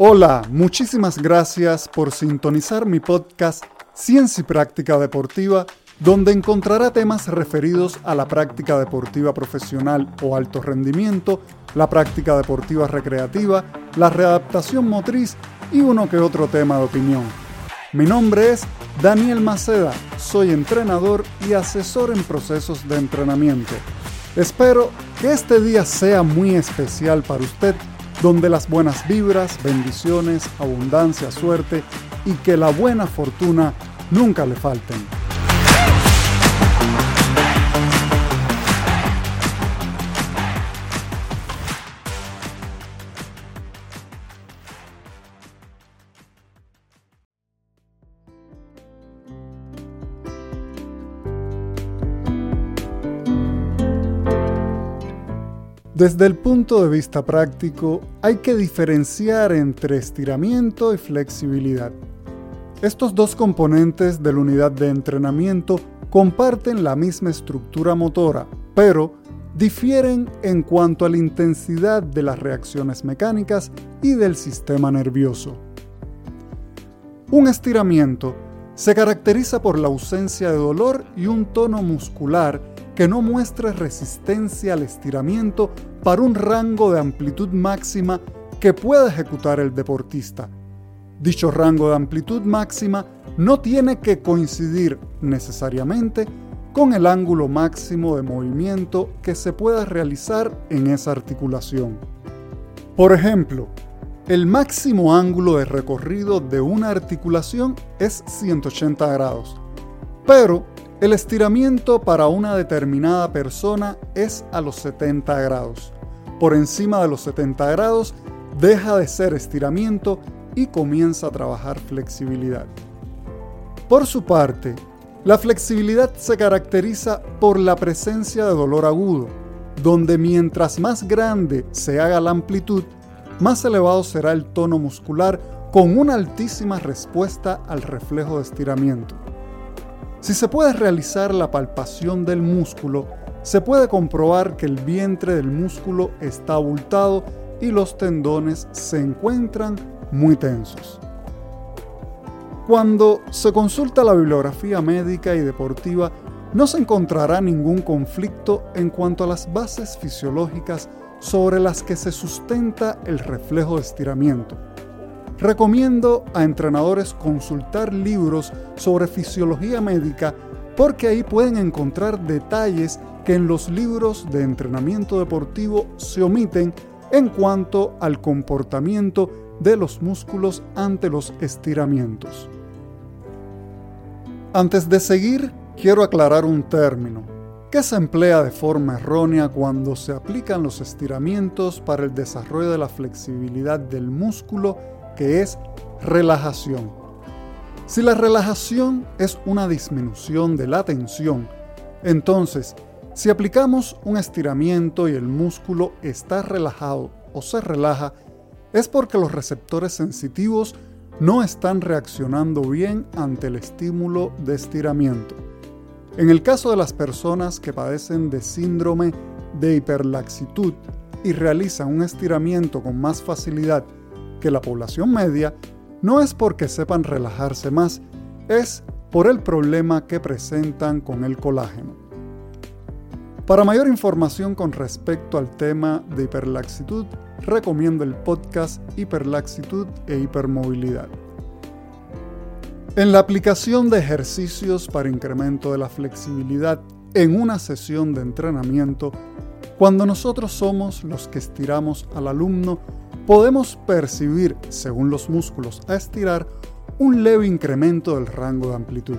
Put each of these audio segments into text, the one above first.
Hola, muchísimas gracias por sintonizar mi podcast Ciencia y Práctica Deportiva, donde encontrará temas referidos a la práctica deportiva profesional o alto rendimiento, la práctica deportiva recreativa, la readaptación motriz y uno que otro tema de opinión. Mi nombre es Daniel Maceda, soy entrenador y asesor en procesos de entrenamiento. Espero que este día sea muy especial para usted donde las buenas vibras, bendiciones, abundancia, suerte y que la buena fortuna nunca le falten. Desde el punto de vista práctico, hay que diferenciar entre estiramiento y flexibilidad. Estos dos componentes de la unidad de entrenamiento comparten la misma estructura motora, pero difieren en cuanto a la intensidad de las reacciones mecánicas y del sistema nervioso. Un estiramiento se caracteriza por la ausencia de dolor y un tono muscular que no muestre resistencia al estiramiento para un rango de amplitud máxima que pueda ejecutar el deportista. Dicho rango de amplitud máxima no tiene que coincidir necesariamente con el ángulo máximo de movimiento que se pueda realizar en esa articulación. Por ejemplo, el máximo ángulo de recorrido de una articulación es 180 grados, pero el estiramiento para una determinada persona es a los 70 grados. Por encima de los 70 grados deja de ser estiramiento y comienza a trabajar flexibilidad. Por su parte, la flexibilidad se caracteriza por la presencia de dolor agudo, donde mientras más grande se haga la amplitud, más elevado será el tono muscular con una altísima respuesta al reflejo de estiramiento. Si se puede realizar la palpación del músculo, se puede comprobar que el vientre del músculo está abultado y los tendones se encuentran muy tensos. Cuando se consulta la bibliografía médica y deportiva, no se encontrará ningún conflicto en cuanto a las bases fisiológicas sobre las que se sustenta el reflejo de estiramiento. Recomiendo a entrenadores consultar libros sobre fisiología médica porque ahí pueden encontrar detalles que en los libros de entrenamiento deportivo se omiten en cuanto al comportamiento de los músculos ante los estiramientos. Antes de seguir, quiero aclarar un término que se emplea de forma errónea cuando se aplican los estiramientos para el desarrollo de la flexibilidad del músculo que es relajación. Si la relajación es una disminución de la tensión, entonces si aplicamos un estiramiento y el músculo está relajado o se relaja, es porque los receptores sensitivos no están reaccionando bien ante el estímulo de estiramiento. En el caso de las personas que padecen de síndrome de hiperlaxitud y realizan un estiramiento con más facilidad que la población media no es porque sepan relajarse más, es por el problema que presentan con el colágeno. Para mayor información con respecto al tema de hiperlaxitud, recomiendo el podcast Hiperlaxitud e Hipermovilidad. En la aplicación de ejercicios para incremento de la flexibilidad en una sesión de entrenamiento, cuando nosotros somos los que estiramos al alumno, podemos percibir, según los músculos a estirar, un leve incremento del rango de amplitud.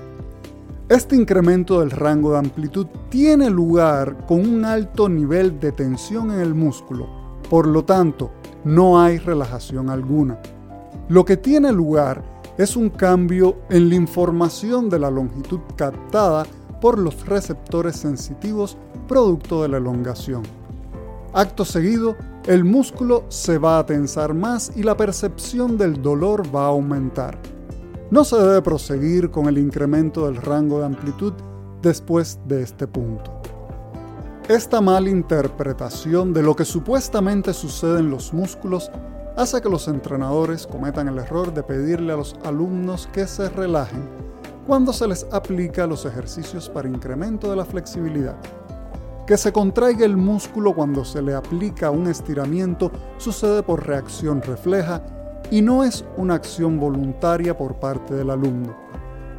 Este incremento del rango de amplitud tiene lugar con un alto nivel de tensión en el músculo, por lo tanto, no hay relajación alguna. Lo que tiene lugar es un cambio en la información de la longitud captada por los receptores sensitivos producto de la elongación. Acto seguido, el músculo se va a tensar más y la percepción del dolor va a aumentar. No se debe proseguir con el incremento del rango de amplitud después de este punto. Esta mala interpretación de lo que supuestamente sucede en los músculos hace que los entrenadores cometan el error de pedirle a los alumnos que se relajen cuando se les aplica los ejercicios para incremento de la flexibilidad. Que se contraiga el músculo cuando se le aplica un estiramiento sucede por reacción refleja y no es una acción voluntaria por parte del alumno.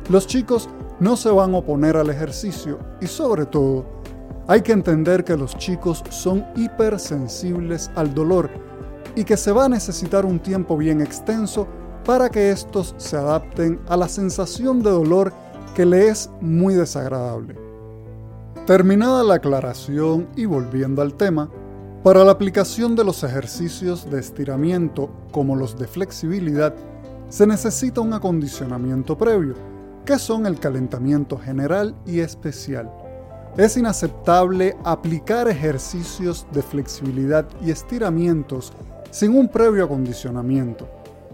Los chicos no se van a oponer al ejercicio y sobre todo, hay que entender que los chicos son hipersensibles al dolor y que se va a necesitar un tiempo bien extenso para que estos se adapten a la sensación de dolor que le es muy desagradable. Terminada la aclaración y volviendo al tema, para la aplicación de los ejercicios de estiramiento como los de flexibilidad, se necesita un acondicionamiento previo, que son el calentamiento general y especial. Es inaceptable aplicar ejercicios de flexibilidad y estiramientos sin un previo acondicionamiento.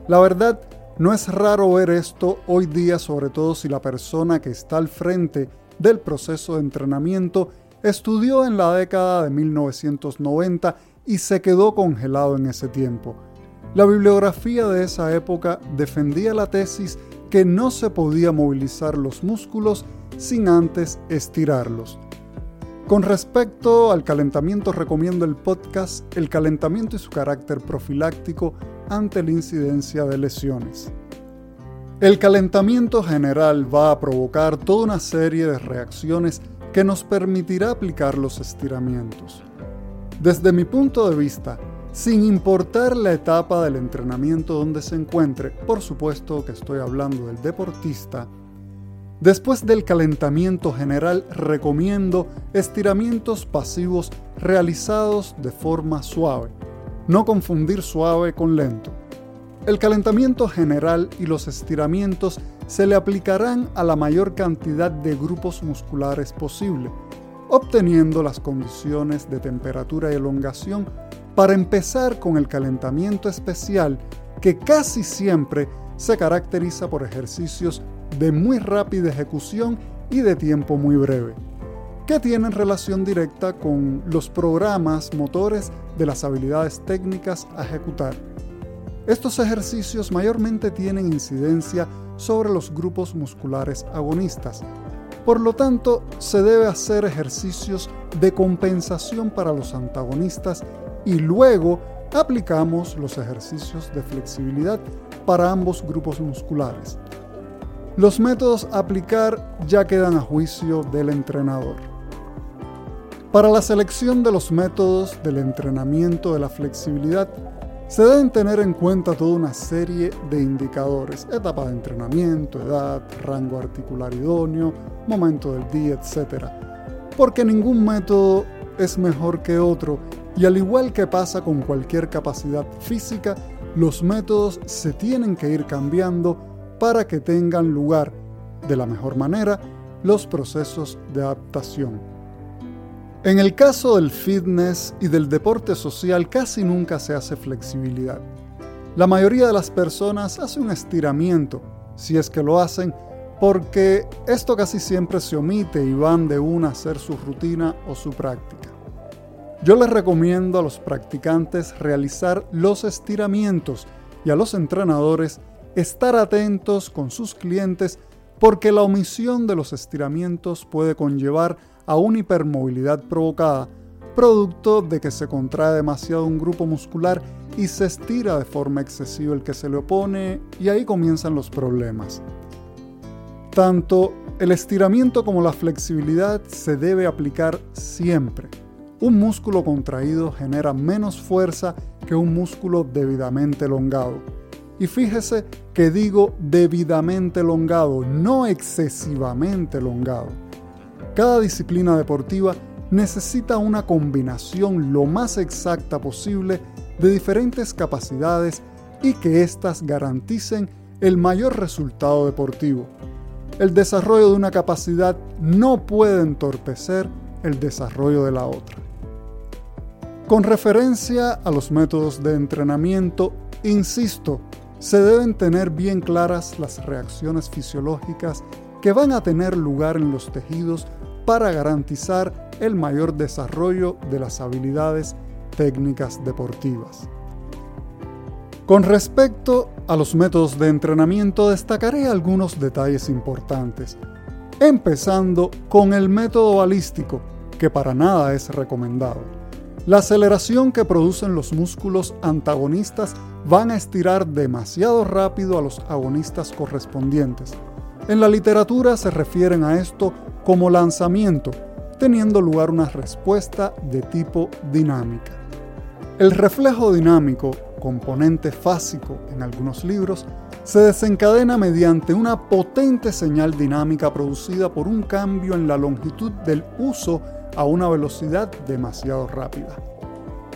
La verdad, no es raro ver esto hoy día, sobre todo si la persona que está al frente del proceso de entrenamiento estudió en la década de 1990 y se quedó congelado en ese tiempo. La bibliografía de esa época defendía la tesis que no se podía movilizar los músculos sin antes estirarlos. Con respecto al calentamiento, recomiendo el podcast El calentamiento y su carácter profiláctico ante la incidencia de lesiones. El calentamiento general va a provocar toda una serie de reacciones que nos permitirá aplicar los estiramientos. Desde mi punto de vista, sin importar la etapa del entrenamiento donde se encuentre, por supuesto que estoy hablando del deportista, Después del calentamiento general recomiendo estiramientos pasivos realizados de forma suave. No confundir suave con lento. El calentamiento general y los estiramientos se le aplicarán a la mayor cantidad de grupos musculares posible, obteniendo las condiciones de temperatura y elongación para empezar con el calentamiento especial que casi siempre se caracteriza por ejercicios de muy rápida ejecución y de tiempo muy breve, que tienen relación directa con los programas motores de las habilidades técnicas a ejecutar. Estos ejercicios mayormente tienen incidencia sobre los grupos musculares agonistas. Por lo tanto, se debe hacer ejercicios de compensación para los antagonistas y luego aplicamos los ejercicios de flexibilidad para ambos grupos musculares. Los métodos a aplicar ya quedan a juicio del entrenador. Para la selección de los métodos del entrenamiento de la flexibilidad, se deben tener en cuenta toda una serie de indicadores, etapa de entrenamiento, edad, rango articular idóneo, momento del día, etc. Porque ningún método es mejor que otro y al igual que pasa con cualquier capacidad física, los métodos se tienen que ir cambiando para que tengan lugar de la mejor manera los procesos de adaptación. En el caso del fitness y del deporte social casi nunca se hace flexibilidad. La mayoría de las personas hace un estiramiento, si es que lo hacen, porque esto casi siempre se omite y van de una a hacer su rutina o su práctica. Yo les recomiendo a los practicantes realizar los estiramientos y a los entrenadores estar atentos con sus clientes porque la omisión de los estiramientos puede conllevar a una hipermovilidad provocada, producto de que se contrae demasiado un grupo muscular y se estira de forma excesiva el que se le opone y ahí comienzan los problemas. Tanto el estiramiento como la flexibilidad se debe aplicar siempre. Un músculo contraído genera menos fuerza que un músculo debidamente elongado. Y fíjese que digo debidamente elongado, no excesivamente elongado. Cada disciplina deportiva necesita una combinación lo más exacta posible de diferentes capacidades y que éstas garanticen el mayor resultado deportivo. El desarrollo de una capacidad no puede entorpecer el desarrollo de la otra. Con referencia a los métodos de entrenamiento, insisto se deben tener bien claras las reacciones fisiológicas que van a tener lugar en los tejidos para garantizar el mayor desarrollo de las habilidades técnicas deportivas. Con respecto a los métodos de entrenamiento, destacaré algunos detalles importantes, empezando con el método balístico, que para nada es recomendado. La aceleración que producen los músculos antagonistas van a estirar demasiado rápido a los agonistas correspondientes. En la literatura se refieren a esto como lanzamiento, teniendo lugar una respuesta de tipo dinámica. El reflejo dinámico, componente fásico en algunos libros, se desencadena mediante una potente señal dinámica producida por un cambio en la longitud del uso a una velocidad demasiado rápida.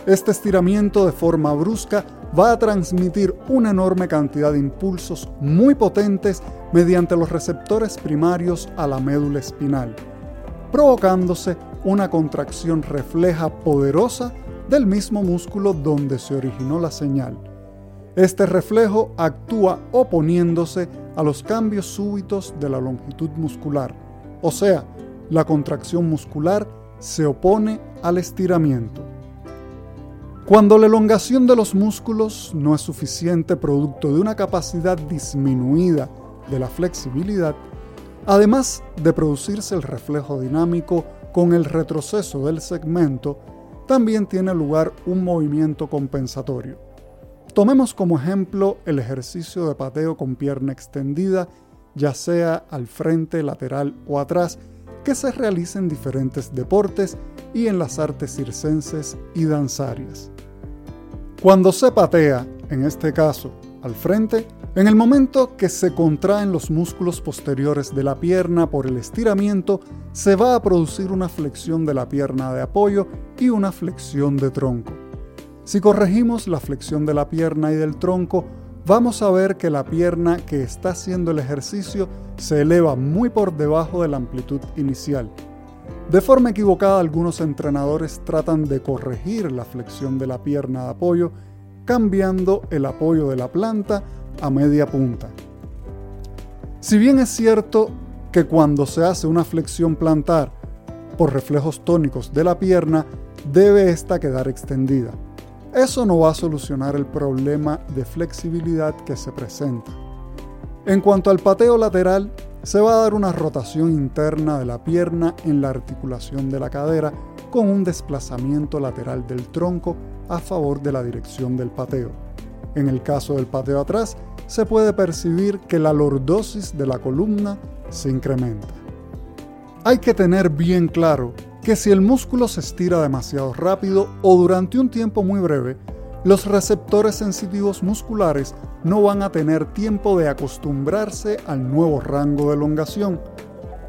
Este estiramiento de forma brusca va a transmitir una enorme cantidad de impulsos muy potentes mediante los receptores primarios a la médula espinal, provocándose una contracción refleja poderosa del mismo músculo donde se originó la señal. Este reflejo actúa oponiéndose a los cambios súbitos de la longitud muscular, o sea, la contracción muscular se opone al estiramiento. Cuando la elongación de los músculos no es suficiente producto de una capacidad disminuida de la flexibilidad, además de producirse el reflejo dinámico con el retroceso del segmento, también tiene lugar un movimiento compensatorio. Tomemos como ejemplo el ejercicio de pateo con pierna extendida, ya sea al frente, lateral o atrás, que se realiza en diferentes deportes y en las artes circenses y danzarias. Cuando se patea, en este caso al frente, en el momento que se contraen los músculos posteriores de la pierna por el estiramiento, se va a producir una flexión de la pierna de apoyo y una flexión de tronco. Si corregimos la flexión de la pierna y del tronco, vamos a ver que la pierna que está haciendo el ejercicio se eleva muy por debajo de la amplitud inicial. De forma equivocada, algunos entrenadores tratan de corregir la flexión de la pierna de apoyo cambiando el apoyo de la planta a media punta. Si bien es cierto que cuando se hace una flexión plantar por reflejos tónicos de la pierna, debe esta quedar extendida. Eso no va a solucionar el problema de flexibilidad que se presenta. En cuanto al pateo lateral, se va a dar una rotación interna de la pierna en la articulación de la cadera con un desplazamiento lateral del tronco a favor de la dirección del pateo. En el caso del pateo atrás, se puede percibir que la lordosis de la columna se incrementa. Hay que tener bien claro que si el músculo se estira demasiado rápido o durante un tiempo muy breve, los receptores sensitivos musculares no van a tener tiempo de acostumbrarse al nuevo rango de elongación.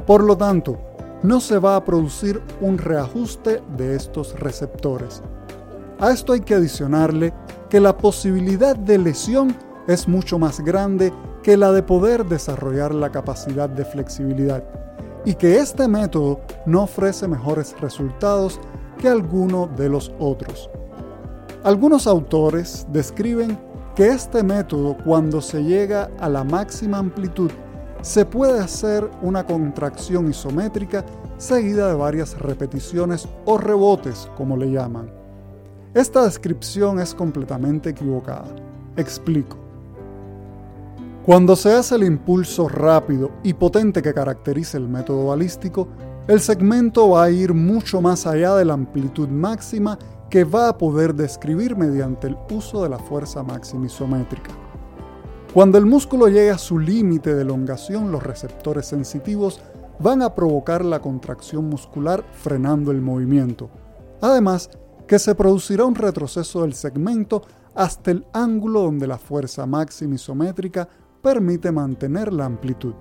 Por lo tanto, no se va a producir un reajuste de estos receptores. A esto hay que adicionarle que la posibilidad de lesión es mucho más grande que la de poder desarrollar la capacidad de flexibilidad y que este método no ofrece mejores resultados que alguno de los otros. Algunos autores describen que este método cuando se llega a la máxima amplitud se puede hacer una contracción isométrica seguida de varias repeticiones o rebotes, como le llaman. Esta descripción es completamente equivocada. Explico. Cuando se hace el impulso rápido y potente que caracteriza el método balístico, el segmento va a ir mucho más allá de la amplitud máxima que va a poder describir mediante el uso de la fuerza máxima isométrica. Cuando el músculo llega a su límite de elongación, los receptores sensitivos van a provocar la contracción muscular frenando el movimiento. Además, que se producirá un retroceso del segmento hasta el ángulo donde la fuerza máxima isométrica permite mantener la amplitud.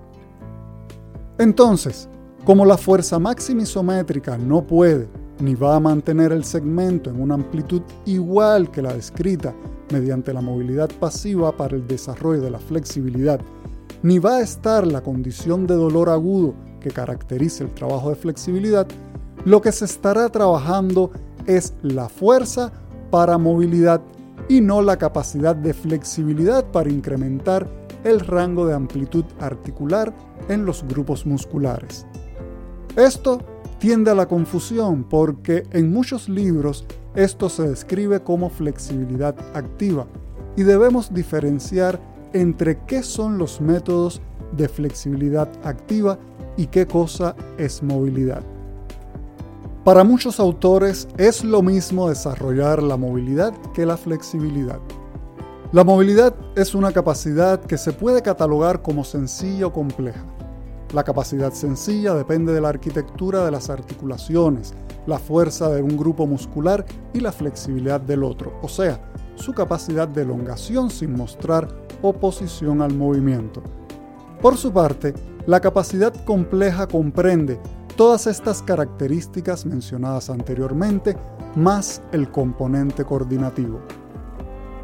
Entonces, como la fuerza máxima isométrica no puede ni va a mantener el segmento en una amplitud igual que la descrita mediante la movilidad pasiva para el desarrollo de la flexibilidad, ni va a estar la condición de dolor agudo que caracteriza el trabajo de flexibilidad, lo que se estará trabajando es la fuerza para movilidad y no la capacidad de flexibilidad para incrementar el rango de amplitud articular en los grupos musculares. Esto tiende a la confusión porque en muchos libros esto se describe como flexibilidad activa, y debemos diferenciar entre qué son los métodos de flexibilidad activa y qué cosa es movilidad. Para muchos autores es lo mismo desarrollar la movilidad que la flexibilidad. La movilidad es una capacidad que se puede catalogar como sencilla o compleja. La capacidad sencilla depende de la arquitectura de las articulaciones, la fuerza de un grupo muscular y la flexibilidad del otro, o sea, su capacidad de elongación sin mostrar oposición al movimiento. Por su parte, la capacidad compleja comprende todas estas características mencionadas anteriormente, más el componente coordinativo.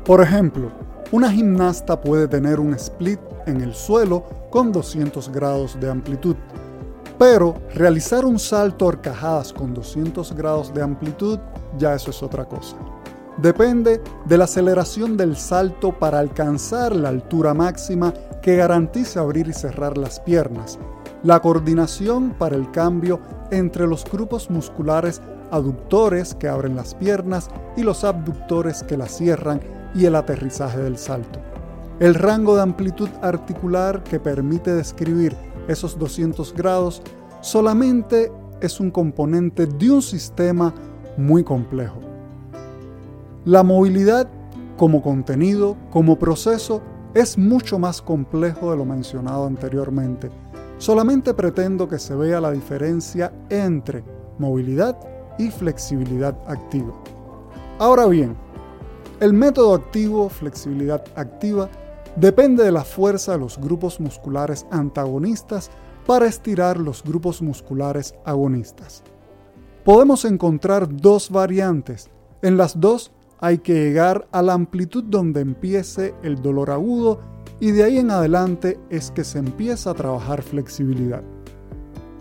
Por ejemplo, una gimnasta puede tener un split en el suelo con 200 grados de amplitud, pero realizar un salto a con 200 grados de amplitud ya eso es otra cosa. Depende de la aceleración del salto para alcanzar la altura máxima que garantice abrir y cerrar las piernas, la coordinación para el cambio entre los grupos musculares aductores que abren las piernas y los abductores que las cierran y el aterrizaje del salto. El rango de amplitud articular que permite describir esos 200 grados solamente es un componente de un sistema muy complejo. La movilidad como contenido, como proceso, es mucho más complejo de lo mencionado anteriormente. Solamente pretendo que se vea la diferencia entre movilidad y flexibilidad activa. Ahora bien, el método activo, flexibilidad activa, depende de la fuerza de los grupos musculares antagonistas para estirar los grupos musculares agonistas. Podemos encontrar dos variantes. En las dos hay que llegar a la amplitud donde empiece el dolor agudo y de ahí en adelante es que se empieza a trabajar flexibilidad.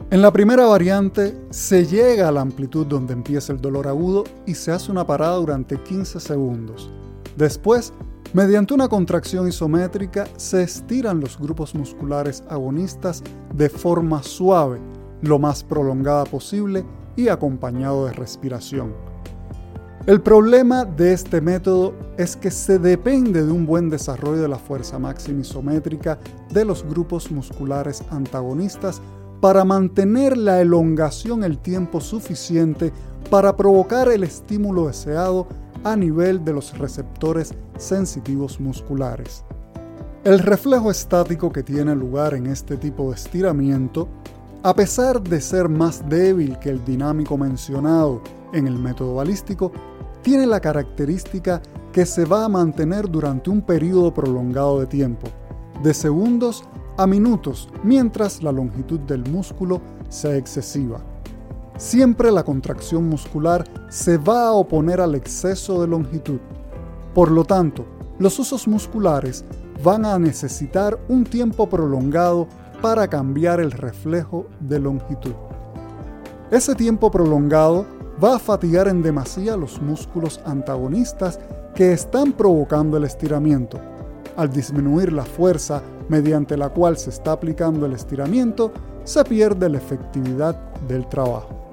En la primera variante se llega a la amplitud donde empieza el dolor agudo y se hace una parada durante 15 segundos. Después, mediante una contracción isométrica, se estiran los grupos musculares agonistas de forma suave, lo más prolongada posible y acompañado de respiración. El problema de este método es que se depende de un buen desarrollo de la fuerza máxima isométrica de los grupos musculares antagonistas para mantener la elongación el tiempo suficiente para provocar el estímulo deseado a nivel de los receptores sensitivos musculares. El reflejo estático que tiene lugar en este tipo de estiramiento, a pesar de ser más débil que el dinámico mencionado en el método balístico, tiene la característica que se va a mantener durante un periodo prolongado de tiempo, de segundos a minutos, mientras la longitud del músculo sea excesiva. Siempre la contracción muscular se va a oponer al exceso de longitud. Por lo tanto, los usos musculares van a necesitar un tiempo prolongado para cambiar el reflejo de longitud. Ese tiempo prolongado va a fatigar en demasía los músculos antagonistas que están provocando el estiramiento. Al disminuir la fuerza mediante la cual se está aplicando el estiramiento, se pierde la efectividad del trabajo.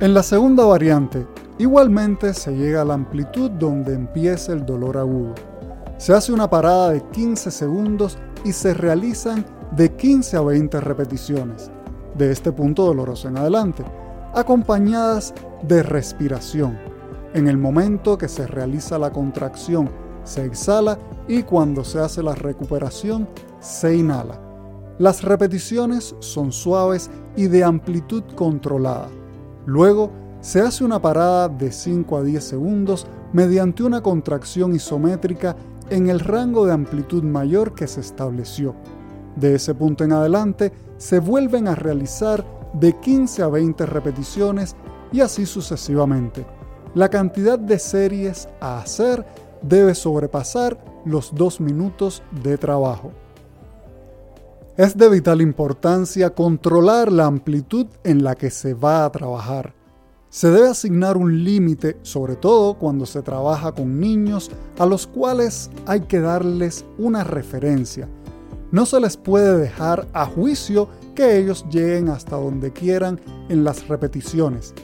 En la segunda variante, igualmente se llega a la amplitud donde empieza el dolor agudo. Se hace una parada de 15 segundos y se realizan de 15 a 20 repeticiones, de este punto doloroso en adelante acompañadas de respiración. En el momento que se realiza la contracción, se exhala y cuando se hace la recuperación, se inhala. Las repeticiones son suaves y de amplitud controlada. Luego, se hace una parada de 5 a 10 segundos mediante una contracción isométrica en el rango de amplitud mayor que se estableció. De ese punto en adelante, se vuelven a realizar de 15 a 20 repeticiones y así sucesivamente. La cantidad de series a hacer debe sobrepasar los dos minutos de trabajo. Es de vital importancia controlar la amplitud en la que se va a trabajar. Se debe asignar un límite, sobre todo cuando se trabaja con niños a los cuales hay que darles una referencia. No se les puede dejar a juicio que ellos lleguen hasta donde quieran en las repeticiones.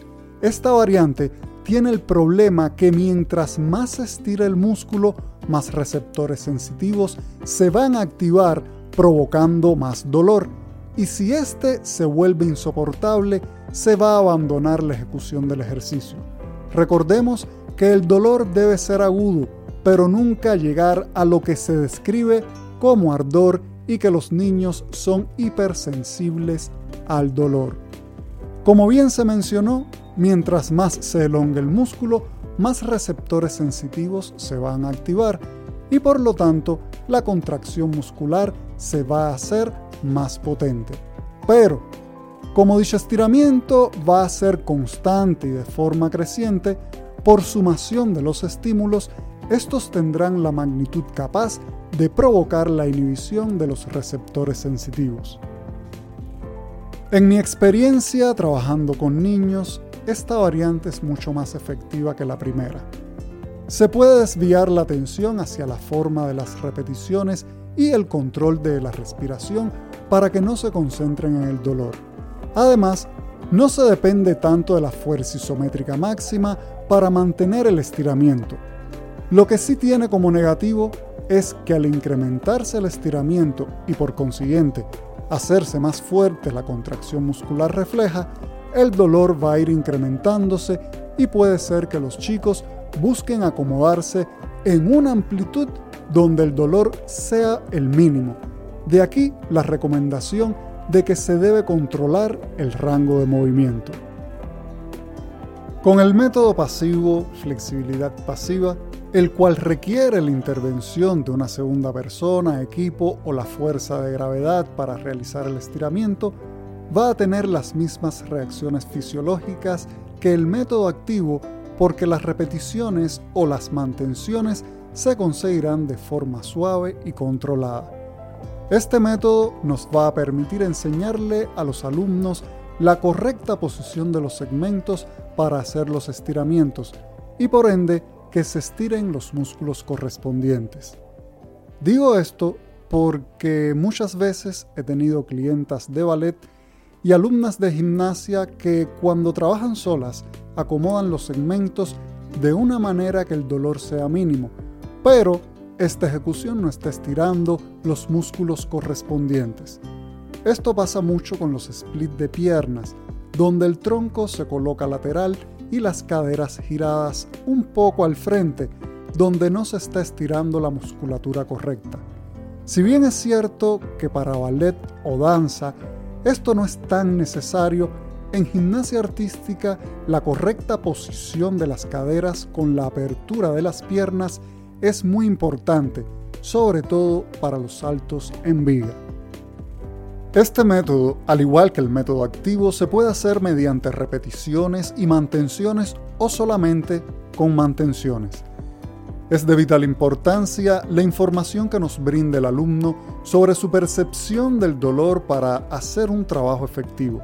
Esta variante tiene el problema que mientras más se estira el músculo, más receptores sensitivos se van a activar provocando más dolor y si éste se vuelve insoportable, se va a abandonar la ejecución del ejercicio. Recordemos que el dolor debe ser agudo, pero nunca llegar a lo que se describe como ardor y que los niños son hipersensibles al dolor. Como bien se mencionó, mientras más se elonga el músculo, más receptores sensitivos se van a activar y por lo tanto la contracción muscular se va a hacer más potente. Pero, como dicho estiramiento va a ser constante y de forma creciente, por sumación de los estímulos, estos tendrán la magnitud capaz de provocar la inhibición de los receptores sensitivos. En mi experiencia trabajando con niños, esta variante es mucho más efectiva que la primera. Se puede desviar la atención hacia la forma de las repeticiones y el control de la respiración para que no se concentren en el dolor. Además, no se depende tanto de la fuerza isométrica máxima para mantener el estiramiento. Lo que sí tiene como negativo es que al incrementarse el estiramiento y por consiguiente hacerse más fuerte la contracción muscular refleja, el dolor va a ir incrementándose y puede ser que los chicos busquen acomodarse en una amplitud donde el dolor sea el mínimo. De aquí la recomendación de que se debe controlar el rango de movimiento. Con el método pasivo, flexibilidad pasiva, el cual requiere la intervención de una segunda persona, equipo o la fuerza de gravedad para realizar el estiramiento, va a tener las mismas reacciones fisiológicas que el método activo porque las repeticiones o las mantenciones se conseguirán de forma suave y controlada. Este método nos va a permitir enseñarle a los alumnos la correcta posición de los segmentos para hacer los estiramientos y por ende que se estiren los músculos correspondientes. Digo esto porque muchas veces he tenido clientas de ballet y alumnas de gimnasia que cuando trabajan solas acomodan los segmentos de una manera que el dolor sea mínimo, pero esta ejecución no está estirando los músculos correspondientes. Esto pasa mucho con los split de piernas, donde el tronco se coloca lateral y las caderas giradas un poco al frente, donde no se está estirando la musculatura correcta. Si bien es cierto que para ballet o danza esto no es tan necesario, en gimnasia artística la correcta posición de las caderas con la apertura de las piernas es muy importante, sobre todo para los saltos en viga. Este método, al igual que el método activo, se puede hacer mediante repeticiones y mantenciones o solamente con mantenciones. Es de vital importancia la información que nos brinde el alumno sobre su percepción del dolor para hacer un trabajo efectivo.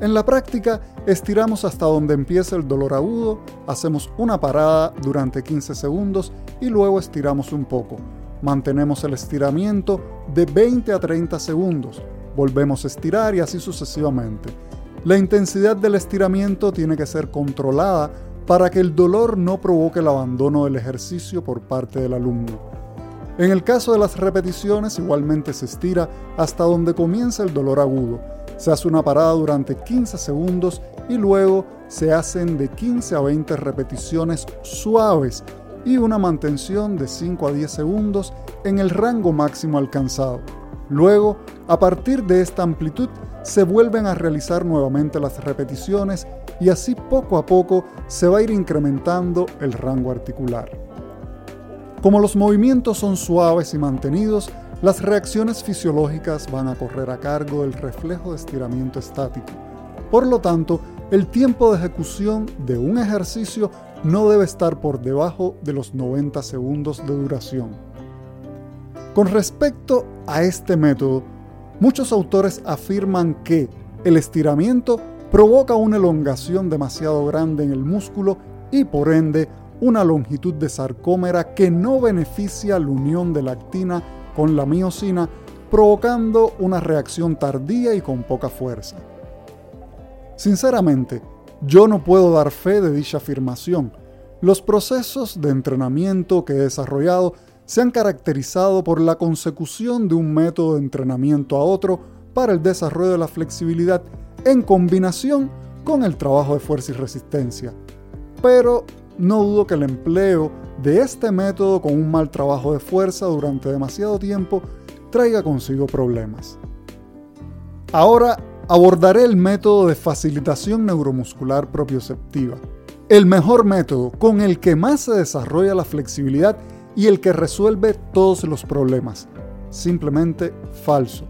En la práctica, estiramos hasta donde empieza el dolor agudo, hacemos una parada durante 15 segundos y luego estiramos un poco. Mantenemos el estiramiento de 20 a 30 segundos volvemos a estirar y así sucesivamente. La intensidad del estiramiento tiene que ser controlada para que el dolor no provoque el abandono del ejercicio por parte del alumno. En el caso de las repeticiones igualmente se estira hasta donde comienza el dolor agudo. Se hace una parada durante 15 segundos y luego se hacen de 15 a 20 repeticiones suaves y una mantención de 5 a 10 segundos en el rango máximo alcanzado. Luego, a partir de esta amplitud, se vuelven a realizar nuevamente las repeticiones y así poco a poco se va a ir incrementando el rango articular. Como los movimientos son suaves y mantenidos, las reacciones fisiológicas van a correr a cargo del reflejo de estiramiento estático. Por lo tanto, el tiempo de ejecución de un ejercicio no debe estar por debajo de los 90 segundos de duración. Con respecto a este método, muchos autores afirman que el estiramiento provoca una elongación demasiado grande en el músculo y por ende una longitud de sarcómera que no beneficia la unión de actina con la miocina, provocando una reacción tardía y con poca fuerza. Sinceramente, yo no puedo dar fe de dicha afirmación. Los procesos de entrenamiento que he desarrollado se han caracterizado por la consecución de un método de entrenamiento a otro para el desarrollo de la flexibilidad en combinación con el trabajo de fuerza y resistencia. Pero no dudo que el empleo de este método con un mal trabajo de fuerza durante demasiado tiempo traiga consigo problemas. Ahora abordaré el método de facilitación neuromuscular propioceptiva, el mejor método con el que más se desarrolla la flexibilidad y el que resuelve todos los problemas. Simplemente falso.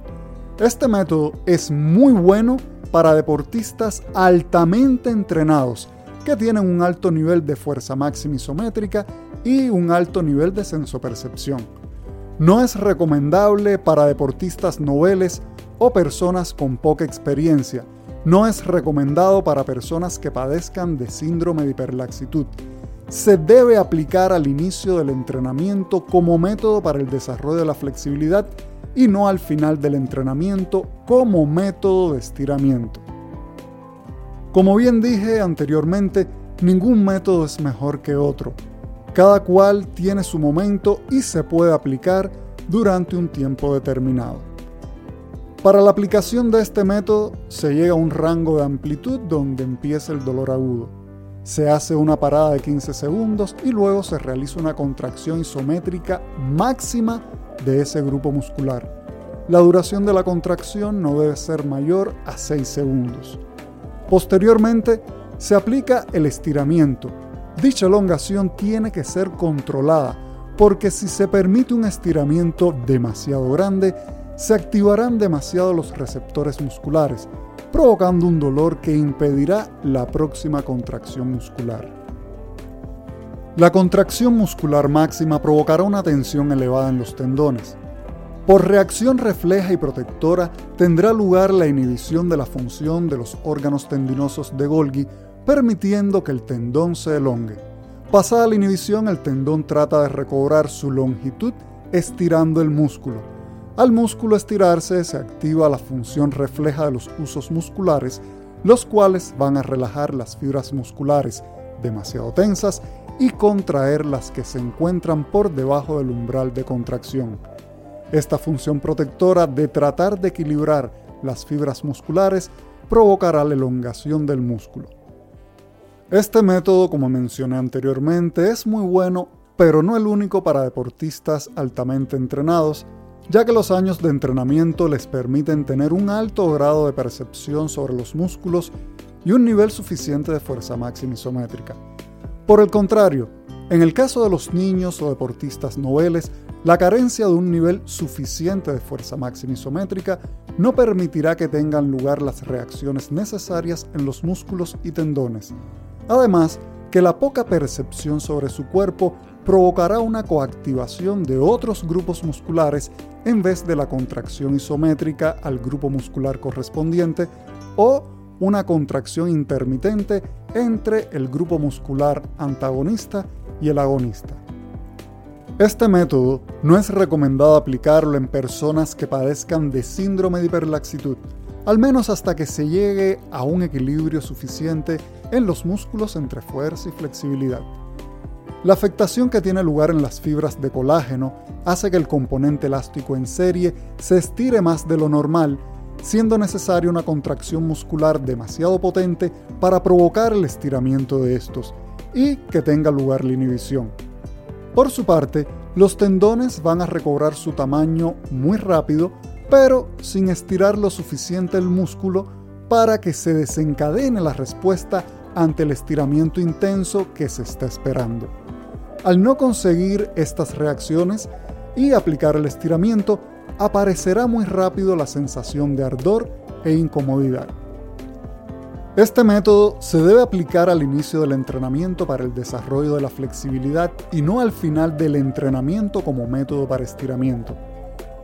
Este método es muy bueno para deportistas altamente entrenados que tienen un alto nivel de fuerza máxima isométrica y un alto nivel de sensopercepción. No es recomendable para deportistas noveles o personas con poca experiencia. No es recomendado para personas que padezcan de síndrome de hiperlaxitud. Se debe aplicar al inicio del entrenamiento como método para el desarrollo de la flexibilidad y no al final del entrenamiento como método de estiramiento. Como bien dije anteriormente, ningún método es mejor que otro. Cada cual tiene su momento y se puede aplicar durante un tiempo determinado. Para la aplicación de este método se llega a un rango de amplitud donde empieza el dolor agudo. Se hace una parada de 15 segundos y luego se realiza una contracción isométrica máxima de ese grupo muscular. La duración de la contracción no debe ser mayor a 6 segundos. Posteriormente, se aplica el estiramiento. Dicha elongación tiene que ser controlada porque si se permite un estiramiento demasiado grande, se activarán demasiado los receptores musculares, provocando un dolor que impedirá la próxima contracción muscular. La contracción muscular máxima provocará una tensión elevada en los tendones. Por reacción refleja y protectora tendrá lugar la inhibición de la función de los órganos tendinosos de Golgi, permitiendo que el tendón se elongue. Pasada la inhibición, el tendón trata de recobrar su longitud estirando el músculo al músculo estirarse se activa la función refleja de los usos musculares, los cuales van a relajar las fibras musculares demasiado tensas y contraer las que se encuentran por debajo del umbral de contracción. Esta función protectora de tratar de equilibrar las fibras musculares provocará la elongación del músculo. Este método, como mencioné anteriormente, es muy bueno, pero no el único para deportistas altamente entrenados ya que los años de entrenamiento les permiten tener un alto grado de percepción sobre los músculos y un nivel suficiente de fuerza máxima isométrica. Por el contrario, en el caso de los niños o deportistas noveles, la carencia de un nivel suficiente de fuerza máxima isométrica no permitirá que tengan lugar las reacciones necesarias en los músculos y tendones. Además, que la poca percepción sobre su cuerpo provocará una coactivación de otros grupos musculares en vez de la contracción isométrica al grupo muscular correspondiente o una contracción intermitente entre el grupo muscular antagonista y el agonista. Este método no es recomendado aplicarlo en personas que padezcan de síndrome de hiperlaxitud, al menos hasta que se llegue a un equilibrio suficiente en los músculos entre fuerza y flexibilidad. La afectación que tiene lugar en las fibras de colágeno hace que el componente elástico en serie se estire más de lo normal, siendo necesaria una contracción muscular demasiado potente para provocar el estiramiento de estos y que tenga lugar la inhibición. Por su parte, los tendones van a recobrar su tamaño muy rápido, pero sin estirar lo suficiente el músculo para que se desencadene la respuesta ante el estiramiento intenso que se está esperando. Al no conseguir estas reacciones y aplicar el estiramiento, aparecerá muy rápido la sensación de ardor e incomodidad. Este método se debe aplicar al inicio del entrenamiento para el desarrollo de la flexibilidad y no al final del entrenamiento como método para estiramiento.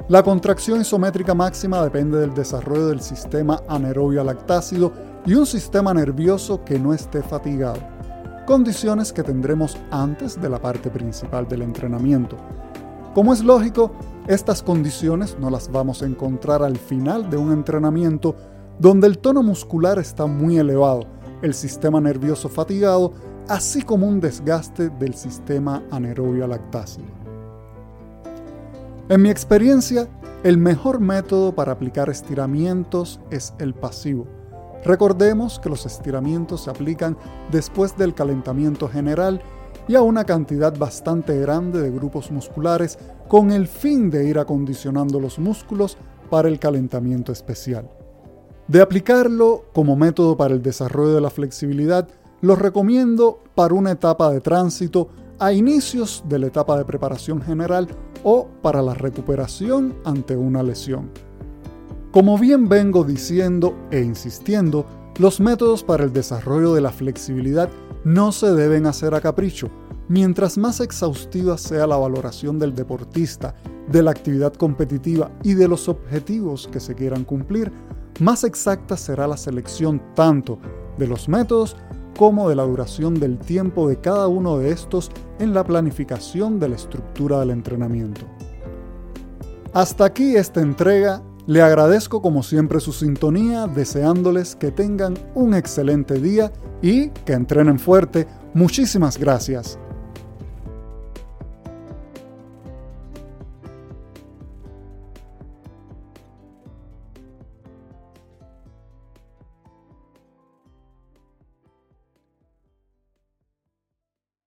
La contracción isométrica máxima depende del desarrollo del sistema anaerobio lactácido y un sistema nervioso que no esté fatigado condiciones que tendremos antes de la parte principal del entrenamiento. Como es lógico, estas condiciones no las vamos a encontrar al final de un entrenamiento donde el tono muscular está muy elevado, el sistema nervioso fatigado, así como un desgaste del sistema anaerobio lactácido. En mi experiencia, el mejor método para aplicar estiramientos es el pasivo. Recordemos que los estiramientos se aplican después del calentamiento general y a una cantidad bastante grande de grupos musculares con el fin de ir acondicionando los músculos para el calentamiento especial. De aplicarlo como método para el desarrollo de la flexibilidad, lo recomiendo para una etapa de tránsito a inicios de la etapa de preparación general o para la recuperación ante una lesión. Como bien vengo diciendo e insistiendo, los métodos para el desarrollo de la flexibilidad no se deben hacer a capricho. Mientras más exhaustiva sea la valoración del deportista, de la actividad competitiva y de los objetivos que se quieran cumplir, más exacta será la selección tanto de los métodos como de la duración del tiempo de cada uno de estos en la planificación de la estructura del entrenamiento. Hasta aquí esta entrega. Le agradezco como siempre su sintonía, deseándoles que tengan un excelente día y que entrenen fuerte. Muchísimas gracias.